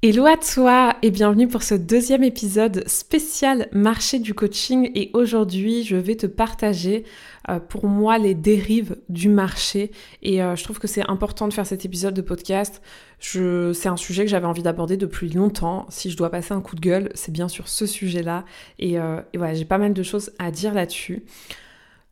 Hello à toi et bienvenue pour ce deuxième épisode spécial marché du coaching et aujourd'hui je vais te partager euh, pour moi les dérives du marché et euh, je trouve que c'est important de faire cet épisode de podcast. C'est un sujet que j'avais envie d'aborder depuis longtemps. Si je dois passer un coup de gueule, c'est bien sur ce sujet-là et, euh, et voilà j'ai pas mal de choses à dire là-dessus.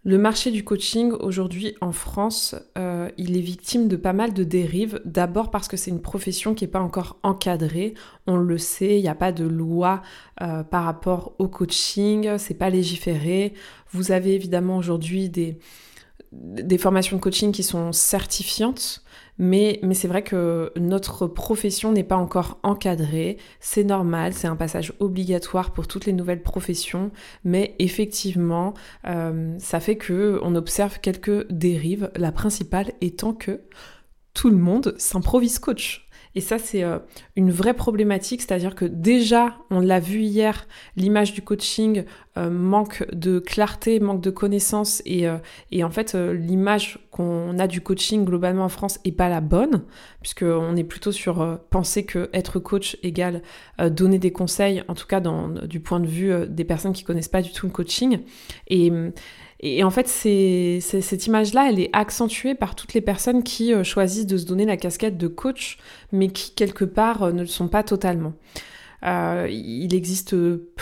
Le marché du coaching aujourd'hui en France, euh, il est victime de pas mal de dérives. D'abord parce que c'est une profession qui n'est pas encore encadrée. On le sait, il n'y a pas de loi euh, par rapport au coaching, c'est pas légiféré. Vous avez évidemment aujourd'hui des, des formations de coaching qui sont certifiantes, mais, mais c'est vrai que notre profession n'est pas encore encadrée. C'est normal, c'est un passage obligatoire pour toutes les nouvelles professions, mais effectivement, euh, ça fait que on observe quelques dérives. La principale étant que tout le monde s'improvise coach. Et ça, c'est euh, une vraie problématique, c'est-à-dire que déjà, on l'a vu hier, l'image du coaching euh, manque de clarté, manque de connaissances, et, euh, et en fait, l'image qu'on a du coaching globalement en France est pas la bonne, puisqu'on est plutôt sur penser que être coach égale donner des conseils, en tout cas du point de vue des personnes qui connaissent pas du tout le coaching. Et et en fait, c'est, cette image-là, elle est accentuée par toutes les personnes qui euh, choisissent de se donner la casquette de coach, mais qui, quelque part, euh, ne le sont pas totalement. Euh, il existe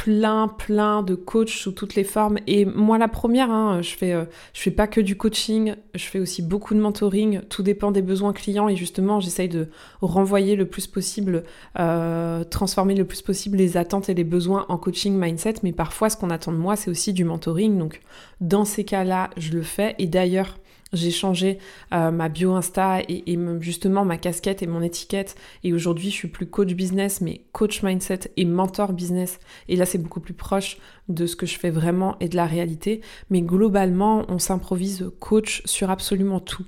plein, plein de coachs sous toutes les formes. Et moi, la première, hein, je fais, euh, je fais pas que du coaching, je fais aussi beaucoup de mentoring. Tout dépend des besoins clients et justement, j'essaye de renvoyer le plus possible, euh, transformer le plus possible les attentes et les besoins en coaching mindset. Mais parfois, ce qu'on attend de moi, c'est aussi du mentoring. Donc, dans ces cas-là, je le fais. Et d'ailleurs, j'ai changé euh, ma bio Insta et, justement ma casquette et mon étiquette. Et aujourd'hui, je suis plus coach business, mais coach mindset et mentor business. Et là, c'est beaucoup plus proche de ce que je fais vraiment et de la réalité. Mais globalement, on s'improvise coach sur absolument tout.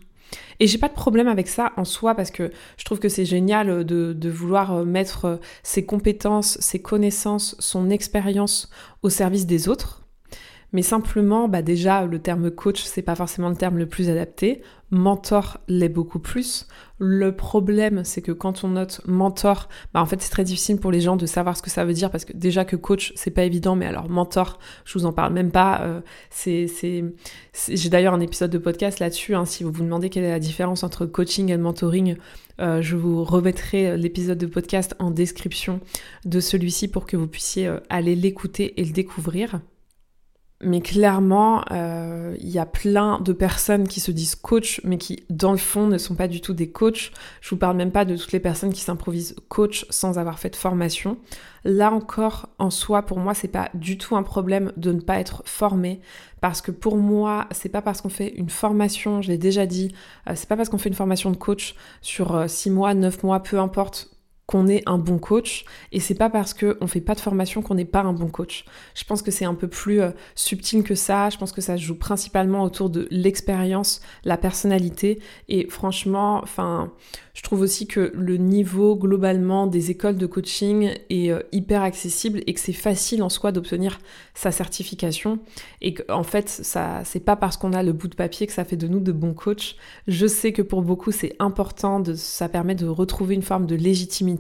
Et j'ai pas de problème avec ça en soi parce que je trouve que c'est génial de, de, vouloir mettre ses compétences, ses connaissances, son expérience au service des autres. Mais simplement, bah déjà, le terme coach, c'est pas forcément le terme le plus adapté. Mentor l'est beaucoup plus. Le problème, c'est que quand on note mentor, bah en fait, c'est très difficile pour les gens de savoir ce que ça veut dire parce que déjà que coach, c'est pas évident, mais alors mentor, je vous en parle même pas. Euh, c'est, j'ai d'ailleurs un épisode de podcast là-dessus. Hein, si vous vous demandez quelle est la différence entre coaching et mentoring, euh, je vous remettrai l'épisode de podcast en description de celui-ci pour que vous puissiez euh, aller l'écouter et le découvrir. Mais clairement, euh, il y a plein de personnes qui se disent coach, mais qui, dans le fond, ne sont pas du tout des coachs. Je vous parle même pas de toutes les personnes qui s'improvisent coach sans avoir fait de formation. Là encore, en soi, pour moi, c'est pas du tout un problème de ne pas être formé, parce que pour moi, c'est pas parce qu'on fait une formation, je l'ai déjà dit, euh, c'est pas parce qu'on fait une formation de coach sur 6 euh, mois, 9 mois, peu importe, qu'on est un bon coach et c'est pas parce que on fait pas de formation qu'on n'est pas un bon coach. Je pense que c'est un peu plus euh, subtil que ça, je pense que ça se joue principalement autour de l'expérience, la personnalité et franchement, enfin je trouve aussi que le niveau globalement des écoles de coaching est euh, hyper accessible et que c'est facile en soi d'obtenir sa certification et qu'en fait, ça c'est pas parce qu'on a le bout de papier que ça fait de nous de bons coachs. Je sais que pour beaucoup, c'est important de ça permet de retrouver une forme de légitimité,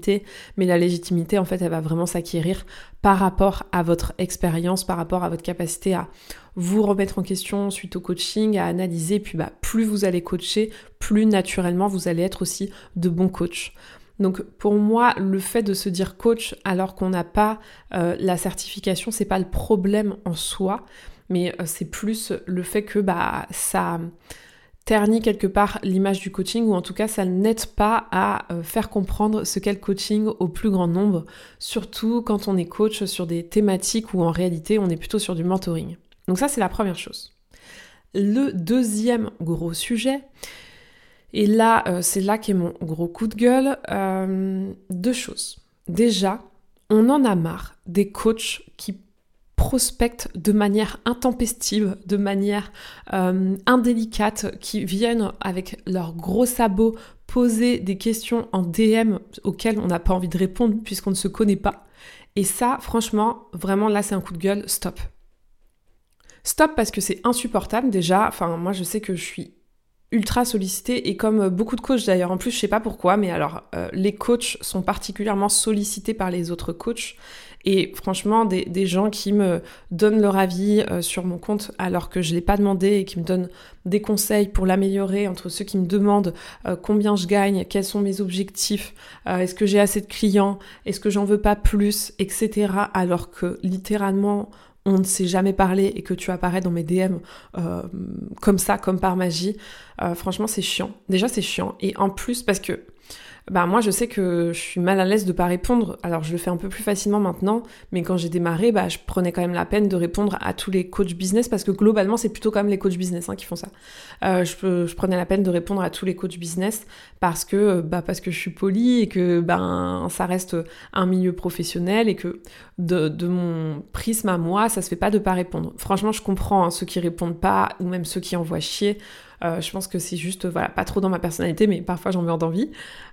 mais la légitimité en fait, elle va vraiment s'acquérir par rapport à votre expérience, par rapport à votre capacité à vous remettre en question suite au coaching, à analyser, puis bah, plus vous allez coacher, plus naturellement vous allez être aussi de bons coachs. Donc pour moi, le fait de se dire coach alors qu'on n'a pas euh, la certification, c'est pas le problème en soi, mais euh, c'est plus le fait que bah ça ternit quelque part l'image du coaching ou en tout cas ça n'aide pas à euh, faire comprendre ce qu'est le coaching au plus grand nombre, surtout quand on est coach sur des thématiques où en réalité on est plutôt sur du mentoring. Donc ça c'est la première chose. Le deuxième gros sujet, et là euh, c'est là qu'est mon gros coup de gueule, euh, deux choses. Déjà, on en a marre des coachs qui prospectent de manière intempestive, de manière euh, indélicate, qui viennent avec leurs gros sabots poser des questions en DM auxquelles on n'a pas envie de répondre puisqu'on ne se connaît pas. Et ça, franchement, vraiment là, c'est un coup de gueule, stop. Stop parce que c'est insupportable déjà. Enfin, moi, je sais que je suis ultra sollicitée et comme beaucoup de coachs d'ailleurs en plus je sais pas pourquoi mais alors euh, les coachs sont particulièrement sollicités par les autres coachs et franchement, des, gens qui me donnent leur avis euh, sur mon compte alors que je l'ai pas demandé et qui me donnent des conseils pour l'améliorer, entre ceux qui me demandent euh, combien je gagne, quels sont mes objectifs, euh, est-ce que j'ai assez de clients, est-ce que j'en veux pas plus, etc. Alors que littéralement, on ne s'est jamais parlé et que tu apparais dans mes DM comme ça, comme par magie, franchement c'est chiant. Déjà c'est chiant. Et en plus parce que bah moi je sais que je suis mal à l'aise de pas répondre. Alors je le fais un peu plus facilement maintenant, mais quand j'ai démarré, bah je prenais quand même la peine de répondre à tous les coachs business parce que globalement c'est plutôt quand même les coachs business hein, qui font ça. Euh, je, je, prenais la peine de répondre à tous les coachs business parce que bah parce que je suis polie et que ben ça reste un milieu professionnel et que de, mon prisme à moi ça se fait pas de pas répondre. Franchement je comprends hein, ceux qui répondent pas ou même ceux qui envoient chier. Euh, je pense que c'est juste, voilà, pas trop dans ma personnalité, mais parfois j'en meurs d'envie.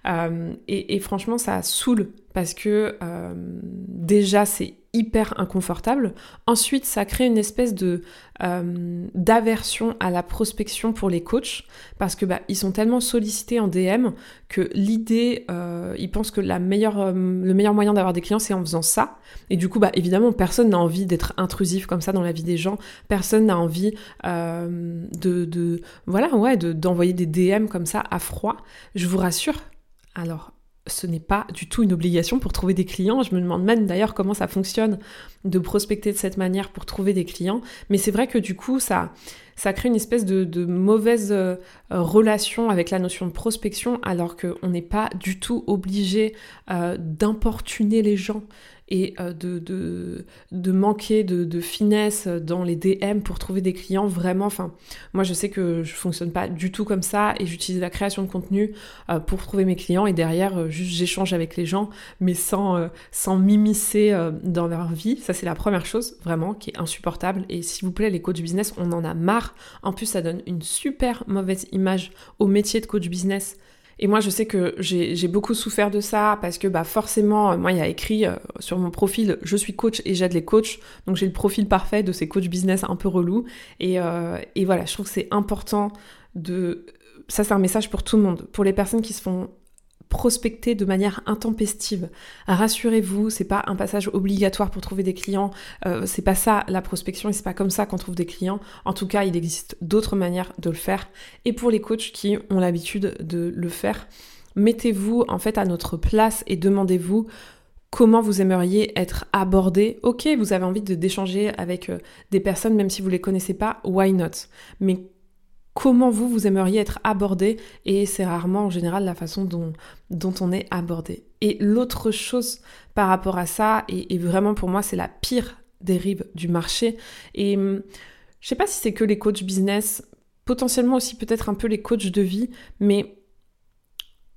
Euh, et, franchement, ça saoule parce que euh, déjà c'est hyper inconfortable. Ensuite, ça crée une espèce euh, d'aversion à la prospection pour les coachs parce que bah, ils sont tellement sollicités en DM que l'idée, euh, ils pensent que le meilleur moyen d'avoir des clients c'est en faisant ça. Et du coup, bah évidemment, personne n'a envie d'être intrusif comme ça dans la vie des gens. Personne n'a envie de, de, voilà, ouais, d'envoyer des DM comme ça à froid. Je vous rassure. Alors, ce n'est pas du tout une obligation pour trouver des clients. Je me demande même d'ailleurs comment ça fonctionne de prospecter de cette manière pour trouver des clients. Mais c'est vrai que du coup, ça, ça crée une espèce de, mauvaise euh, relation avec la notion de prospection alors qu'on n'est pas du tout obligé euh, d'importuner les gens et euh, de, de, de, manquer de, de, finesse dans les DM pour trouver des clients vraiment. Enfin, moi je sais que je fonctionne pas du tout comme ça et j'utilise la création de contenu pour trouver mes clients et derrière juste j'échange avec les gens mais sans, sans m'immiscer dans leur vie. Ça c'est la première chose vraiment qui est insupportable et s'il vous plaît les coachs business on en a marre. En plus ça donne une super mauvaise image au métier de coach business et moi, je sais que j'ai beaucoup souffert de ça parce que bah, forcément, moi, il y a écrit euh, sur mon profil, je suis coach et j'aide les coachs. Donc j'ai le profil parfait de ces coachs business un peu relous. Et, euh, et voilà, je trouve que c'est important de... Ça, c'est un message pour tout le monde. Pour les personnes qui se font prospecter de manière intempestive. Rassurez-vous, c'est pas un passage obligatoire pour trouver des clients, euh, c'est pas ça la prospection et c'est pas comme ça qu'on trouve des clients. En tout cas, il existe d'autres manières de le faire. Et pour les coachs qui ont l'habitude de le faire, mettez-vous en fait à notre place et demandez-vous comment vous aimeriez être abordé. Ok, vous avez envie d'échanger avec euh, des personnes même si vous les connaissez pas, why not? Mais comment vous, vous aimeriez être abordé et c'est rarement en général la façon dont, on est abordé. Et l'autre chose par rapport à ça, et, vraiment pour moi c'est la pire dérive du marché, et hum, je sais pas si c'est que les coachs business, potentiellement aussi peut-être un peu les coachs de vie, mais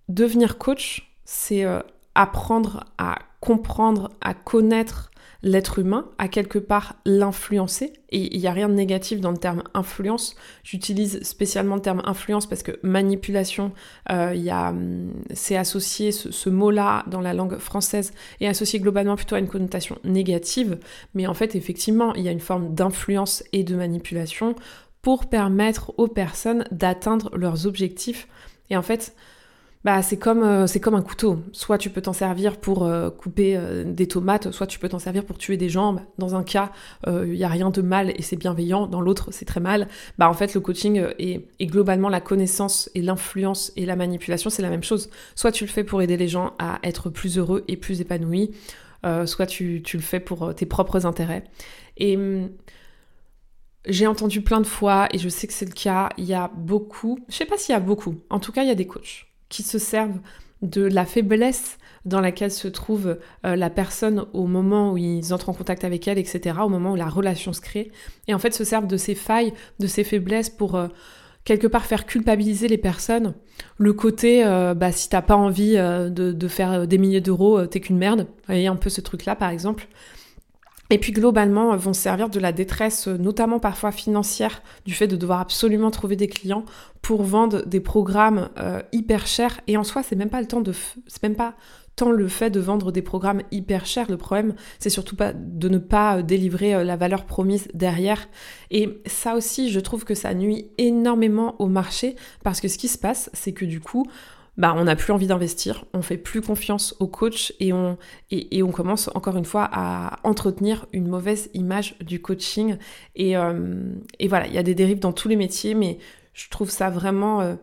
devenir coach, c'est euh, apprendre à comprendre, à connaître l'être humain a quelque part l'influencer. Et il n'y a rien de négatif dans le terme influence. J'utilise spécialement le terme influence parce que manipulation, euh, hum, c'est associé, ce, mot-là dans la langue française est associé globalement plutôt à une connotation négative. Mais en fait, effectivement, il y a une forme d'influence et de manipulation pour permettre aux personnes d'atteindre leurs objectifs. Et en fait, bah, c'est comme, euh, c'est comme un couteau. Soit tu peux t'en servir pour euh, couper euh, des tomates, soit tu peux t'en servir pour tuer des jambes. Dans un cas, il n'y a rien de mal et c'est bienveillant. Dans l'autre, c'est très mal. Bah, en fait, le coaching et, globalement la connaissance et l'influence et la manipulation, c'est la même chose. Soit tu le fais pour aider les gens à être plus heureux et plus épanouis, soit tu, tu, le fais pour tes propres intérêts. Et hum, j'ai entendu plein de fois, et je sais que c'est le cas, il y a beaucoup, je sais pas s'il y a beaucoup, en tout cas il y a des coachs qui se servent de la faiblesse dans laquelle se trouve euh, la personne au moment où ils entrent en contact avec elle, etc., au moment où la relation se crée, et en fait se servent de ces failles, de ces faiblesses pour euh, quelque part faire culpabiliser les personnes. Le côté, euh, bah, si t'as pas envie euh, de, faire des milliers d'euros, t'es qu'une merde. Vous voyez un peu ce truc-là, par exemple. Et puis globalement, vont servir de la détresse, notamment parfois financière, du fait de devoir absolument trouver des clients pour vendre des programmes hyper chers. Et en soi, c'est même pas le temps de, c'est même pas tant le fait de vendre des programmes hyper chers. Le problème, c'est surtout pas de ne pas euh, délivrer euh, la valeur promise derrière. Et ça aussi, je trouve que ça nuit énormément au marché parce que ce qui se passe, c'est que du coup, bah, on n'a plus envie d'investir, on fait plus confiance au coach et on, commence encore une fois à entretenir une mauvaise image du coaching. Et, euh, et voilà, il y a des dérives dans tous les métiers, mais je trouve ça vraiment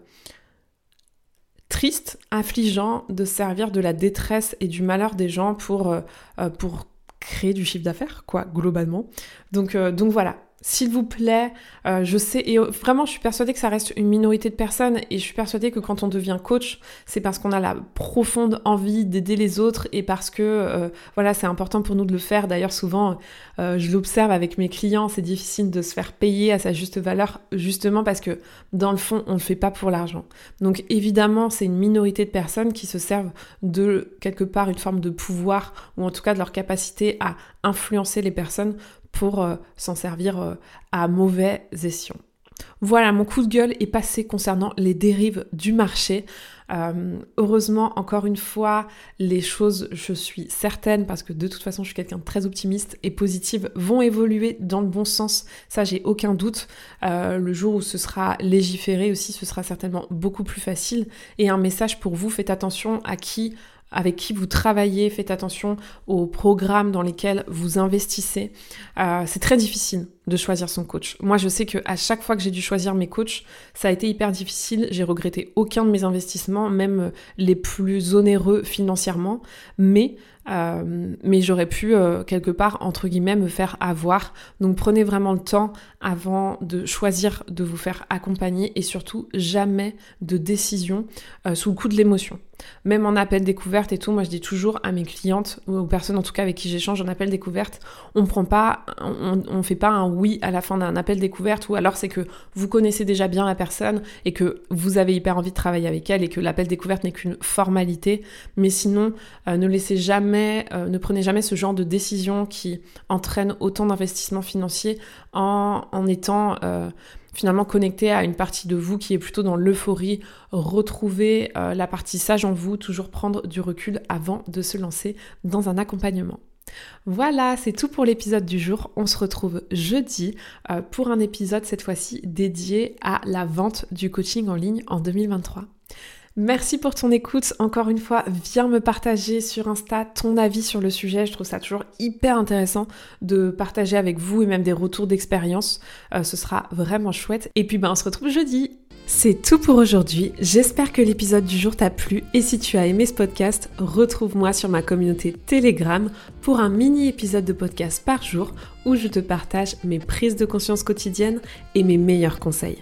triste, affligeant de servir de la détresse et du malheur des gens pour, euh, euh, pour créer du chiffre d'affaires, quoi, globalement. Donc, euh, donc voilà, s'il vous plaît, euh, je sais, et euh, vraiment, je suis persuadée que ça reste une minorité de personnes, et je suis persuadée que quand on devient coach, c'est parce qu'on a la profonde envie d'aider les autres, et parce que, euh, voilà, c'est important pour nous de le faire. D'ailleurs, souvent, je l'observe avec mes clients, c'est difficile de se faire payer à sa juste valeur, justement parce que, dans le fond, on ne le fait pas pour l'argent. Donc, évidemment, c'est une minorité de personnes qui se servent de, quelque part, une forme de pouvoir, ou en tout cas de leur capacité à influencer les personnes pour euh, s'en servir euh, à mauvais escient. Voilà, mon coup de gueule est passé concernant les dérives du marché. Euh, heureusement, encore une fois, les choses, je suis certaine, parce que de toute façon, je suis quelqu'un de très optimiste et positive, vont évoluer dans le bon sens. Ça, j'ai aucun doute. le jour où ce sera légiféré aussi, ce sera certainement beaucoup plus facile. Et un message pour vous, faites attention à qui avec qui vous travaillez, faites attention aux programmes dans lesquels vous investissez. Euh, c'est très difficile de choisir son coach. Moi, je sais que à chaque fois que j'ai dû choisir mes coachs, ça a été hyper difficile. J'ai regretté aucun de mes investissements, même les plus onéreux financièrement, mais euh, mais j'aurais pu euh, quelque part entre guillemets me faire avoir. Donc prenez vraiment le temps avant de choisir de vous faire accompagner et surtout jamais de décision sous le coup de l'émotion. Même en appel découverte et tout, moi je dis toujours à mes clientes, ou aux personnes en tout cas avec qui j'échange en appel découverte, on prend pas, on, on fait pas un oui à la fin d'un appel découverte, ou alors c'est que vous connaissez déjà bien la personne et que vous avez hyper envie de travailler avec elle et que l'appel découverte n'est qu'une formalité. Mais sinon, euh, ne laissez jamais, euh, ne prenez jamais ce genre de décision qui entraîne autant d'investissements financiers en, étant euh, finalement connecté à une partie de vous qui est plutôt dans l'euphorie, retrouver la partie sage en vous, toujours prendre du recul avant de se lancer dans un accompagnement. Voilà, c'est tout pour l'épisode du jour. On se retrouve jeudi euh, pour un épisode cette fois-ci dédié à la vente du coaching en ligne en 2023. Merci pour ton écoute. Encore une fois, viens me partager sur Insta ton avis sur le sujet. Je trouve ça toujours hyper intéressant de partager avec vous et même des retours d'expérience. Euh, ce sera vraiment chouette. Et puis ben on se retrouve jeudi. C'est tout pour aujourd'hui. J'espère que l'épisode du jour t'a plu et si tu as aimé ce podcast, retrouve-moi sur ma communauté Telegram pour un mini épisode de podcast par jour où je te partage mes prises de conscience quotidiennes et mes meilleurs conseils.